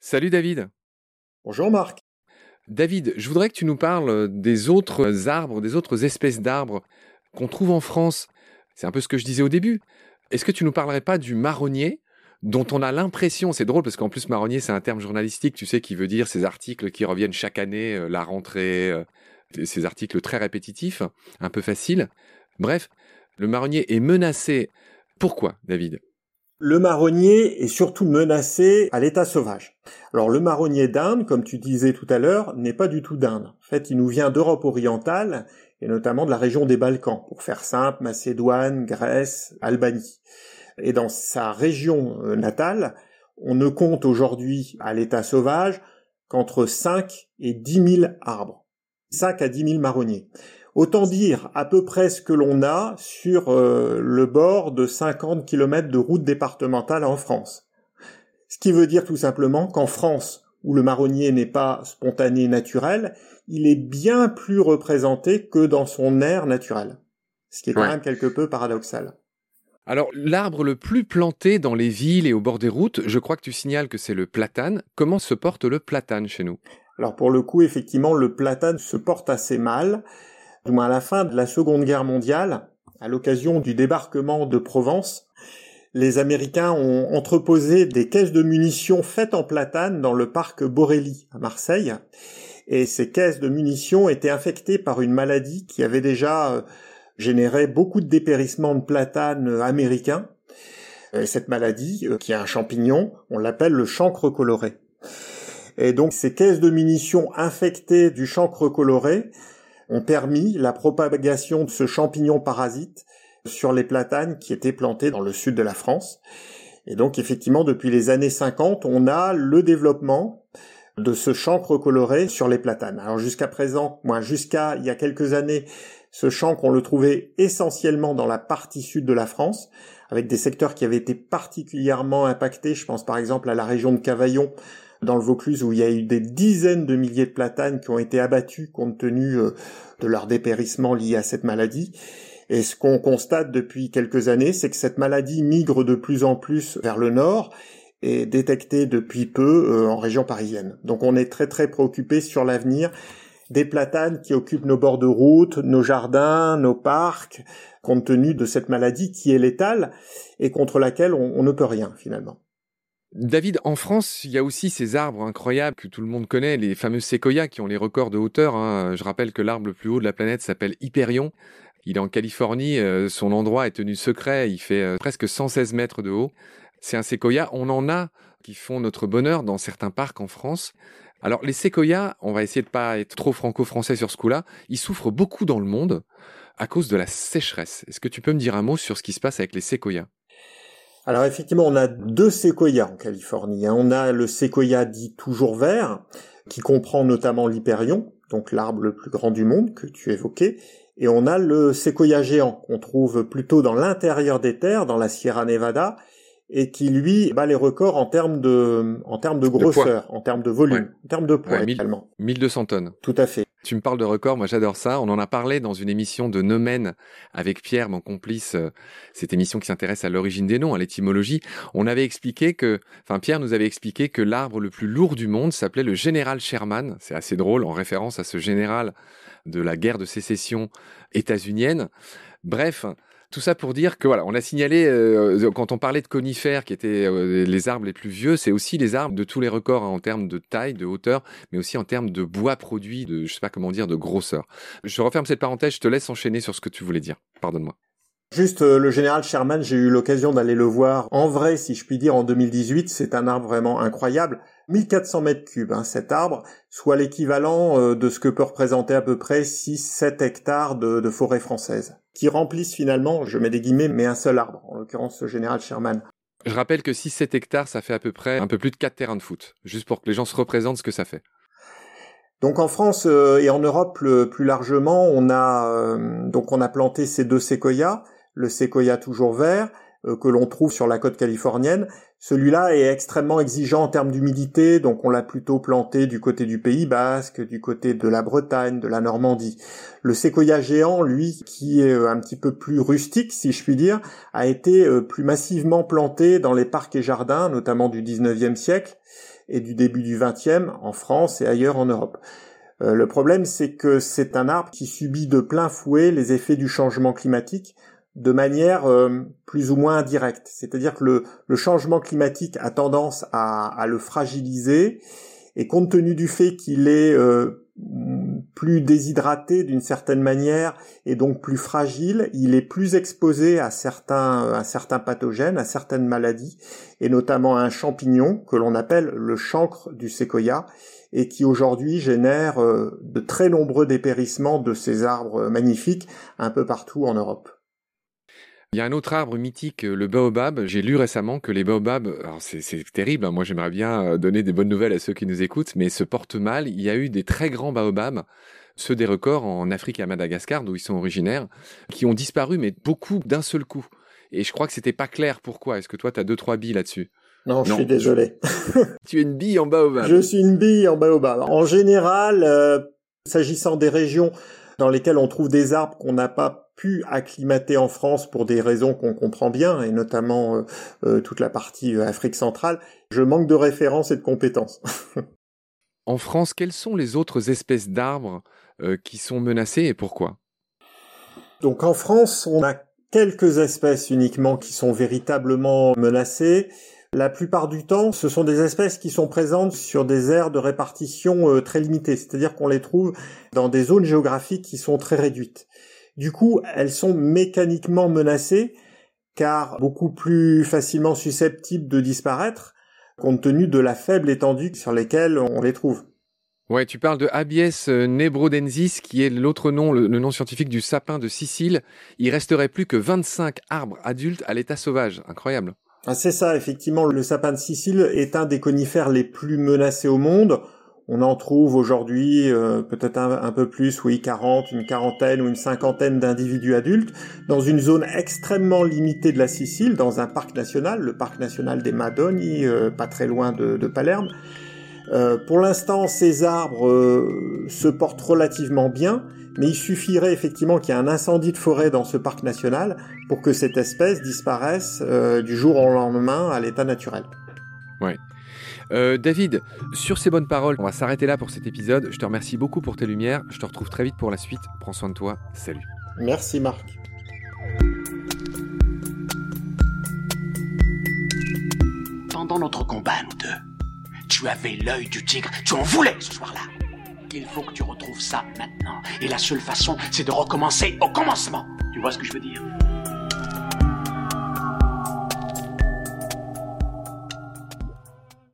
Salut David. Bonjour Marc. David, je voudrais que tu nous parles des autres arbres, des autres espèces d'arbres qu'on trouve en France. C'est un peu ce que je disais au début. Est-ce que tu nous parlerais pas du marronnier dont on a l'impression, c'est drôle parce qu'en plus marronnier c'est un terme journalistique, tu sais, qui veut dire ces articles qui reviennent chaque année, euh, la rentrée, euh, ces articles très répétitifs, un peu faciles. Bref, le marronnier est menacé. Pourquoi, David? Le marronnier est surtout menacé à l'état sauvage. Alors le marronnier d'Inde, comme tu disais tout à l'heure, n'est pas du tout d'Inde. En fait, il nous vient d'Europe orientale et notamment de la région des Balkans. Pour faire simple, Macédoine, Grèce, Albanie. Et dans sa région euh, natale, on ne compte aujourd'hui à l'état sauvage qu'entre 5 et 10 000 arbres. 5 à 10 000 marronniers. Autant dire à peu près ce que l'on a sur euh, le bord de 50 km de route départementale en France. Ce qui veut dire tout simplement qu'en France, où le marronnier n'est pas spontané naturel, il est bien plus représenté que dans son air naturel. Ce qui est quand même quelque peu paradoxal. Alors, l'arbre le plus planté dans les villes et au bord des routes, je crois que tu signales que c'est le platane. Comment se porte le platane chez nous? Alors, pour le coup, effectivement, le platane se porte assez mal à la fin de la Seconde Guerre mondiale, à l'occasion du débarquement de Provence, les Américains ont entreposé des caisses de munitions faites en platane dans le parc Borelli à Marseille. Et ces caisses de munitions étaient infectées par une maladie qui avait déjà euh, généré beaucoup de dépérissements de platane américains. Et cette maladie, euh, qui est un champignon, on l'appelle le chancre coloré. Et donc ces caisses de munitions infectées du chancre coloré ont permis la propagation de ce champignon parasite sur les platanes qui étaient plantés dans le sud de la France. Et donc effectivement, depuis les années 50, on a le développement de ce chancre coloré sur les platanes. Alors jusqu'à présent, moi jusqu'à il y a quelques années, ce chancre on le trouvait essentiellement dans la partie sud de la France, avec des secteurs qui avaient été particulièrement impactés. Je pense par exemple à la région de Cavaillon, dans le Vaucluse où il y a eu des dizaines de milliers de platanes qui ont été abattus compte tenu euh, de leur dépérissement lié à cette maladie. Et ce qu'on constate depuis quelques années, c'est que cette maladie migre de plus en plus vers le nord et détectée depuis peu euh, en région parisienne. Donc on est très très préoccupé sur l'avenir des platanes qui occupent nos bords de route, nos jardins, nos parcs, compte tenu de cette maladie qui est létale et contre laquelle on ne peut rien finalement. David, en France, il y a aussi ces arbres incroyables que tout le monde connaît, les fameux séquoias qui ont les records de hauteur. Hein. Je rappelle que l'arbre le plus haut de la planète s'appelle Hyperion. Il est en Californie, euh, son endroit est tenu secret, il fait euh, presque 116 mètres de haut. C'est un séquoia, on en a qui font notre bonheur dans certains parcs en France. Alors les séquoias, on va essayer de pas être trop franco-français sur ce coup-là, ils souffrent beaucoup dans le monde à cause de la sécheresse. Est-ce que tu peux me dire un mot sur ce qui se passe avec les séquoias? Alors effectivement, on a deux séquoias en Californie. Hein. On a le séquoia dit toujours vert, qui comprend notamment l'hyperion, donc l'arbre le plus grand du monde que tu évoquais, et on a le séquoia géant qu'on trouve plutôt dans l'intérieur des terres, dans la Sierra Nevada, et qui lui bat les records en termes de en termes de grosseur, en termes de volume, en termes de poids également. 1200 tonnes. Tout à fait. Tu me parles de records, moi j'adore ça. On en a parlé dans une émission de Nomen avec Pierre, mon complice, euh, cette émission qui s'intéresse à l'origine des noms, à l'étymologie. On avait expliqué que, enfin Pierre nous avait expliqué que l'arbre le plus lourd du monde s'appelait le général Sherman. C'est assez drôle en référence à ce général de la guerre de sécession états-unienne. Bref, tout ça pour dire que voilà, on a signalé euh, quand on parlait de conifères qui étaient euh, les arbres les plus vieux, c'est aussi les arbres de tous les records en termes de taille, de hauteur, mais aussi en termes de bois produit, de je sais pas comment dire, de grosseur. Je referme cette parenthèse, je te laisse enchaîner sur ce que tu voulais dire. Pardonne-moi. Juste euh, le général Sherman, j'ai eu l'occasion d'aller le voir en vrai, si je puis dire, en 2018. C'est un arbre vraiment incroyable. 1400 mètres cubes, hein, cet arbre, soit l'équivalent de ce que peut représenter à peu près 6-7 hectares de, de forêt française qui remplissent finalement, je mets des guillemets, mais un seul arbre, en l'occurrence ce général Sherman. Je rappelle que 6-7 hectares, ça fait à peu près un peu plus de 4 terrains de foot, juste pour que les gens se représentent ce que ça fait. Donc en France euh, et en Europe plus largement, on a euh, donc on a planté ces deux séquoias, le séquoia toujours vert, que l'on trouve sur la côte californienne. Celui-là est extrêmement exigeant en termes d'humidité, donc on l'a plutôt planté du côté du Pays Basque, du côté de la Bretagne, de la Normandie. Le séquoia géant, lui, qui est euh, un petit peu plus rustique, si je puis dire, a été euh, plus massivement planté dans les parcs et jardins, notamment du 19e siècle et du début du 20e en France et ailleurs en Europe. Le problème, c'est que c'est un arbre qui subit de plein fouet les effets du changement climatique, de manière euh, plus ou moins indirecte. C'est-à-dire que le, changement climatique a tendance à, le fragiliser et compte tenu du fait qu'il est euh, plus déshydraté d'une certaine manière et donc plus fragile, il est plus exposé à certains, pathogènes, à certaines maladies et notamment à un champignon que l'on appelle le chancre du séquoia et qui aujourd'hui génère euh, de très nombreux dépérissements de ces arbres magnifiques un peu partout en Europe. Il y a un autre arbre mythique, le baobab. J'ai lu récemment que les baobabs, alors c'est terrible, hein. moi j'aimerais bien euh, donner des bonnes nouvelles à ceux qui nous écoutent, mais se portent mal. Il y a eu des très grands baobabs, ceux des records en Afrique et à Madagascar, d'où ils sont originaires, qui ont disparu, mais beaucoup d'un seul coup. Et je crois que c'était pas clair pourquoi. Est-ce que toi, tu as deux, trois billes là-dessus? Non, je suis désolé. tu es une bille en baobab. Je suis une bille en baobab. En général, euh, s'agissant des régions dans lesquelles on trouve des arbres qu'on n'a pas pu acclimater en France pour des raisons qu'on comprend bien, et notamment euh, euh, toute la partie euh, Afrique centrale, je manque de références et de compétences. en France, quelles sont les autres espèces d'arbres qui sont menacées et pourquoi? Donc en France, on a quelques espèces uniquement qui sont véritablement menacées. La plupart du temps, ce sont des espèces qui sont présentes sur des aires de répartition très limitées, c'est-à-dire qu'on les trouve dans des zones géographiques qui sont très réduites. Du coup, elles sont mécaniquement menacées car beaucoup plus facilement susceptibles de disparaître compte tenu de la faible étendue sur lesquelles on les trouve. Ouais, tu parles de Abies nebrodensis, qui est l'autre nom, le, nom scientifique du sapin de Sicile. Il resterait plus que 25 arbres adultes à l'état sauvage. Incroyable. Ah, c'est ça, effectivement. Le sapin de Sicile est un des conifères les plus menacés au monde. On en trouve aujourd'hui euh, peut-être un, peu plus, oui, 40, une quarantaine ou une cinquantaine d'individus adultes dans une zone extrêmement limitée de la Sicile, dans un parc national, le parc national des Madoni, euh, pas très loin de, Palerme. Euh, pour l'instant, ces arbres se portent relativement bien, mais il suffirait effectivement qu'il y ait un incendie de forêt dans ce parc national pour que cette espèce disparaisse du jour au lendemain à l'état naturel. Ouais. Euh, David, sur ces bonnes paroles, on va s'arrêter là pour cet épisode. Je te remercie beaucoup pour tes lumières. Je te retrouve très vite pour la suite. Prends soin de toi. Salut. Merci Marc. Pendant notre combat, nous deux, tu avais l'œil du tigre. Tu en voulais ce soir-là. Il faut que tu retrouves ça maintenant. Et la seule façon, c'est de recommencer au commencement. Tu vois ce que je veux dire?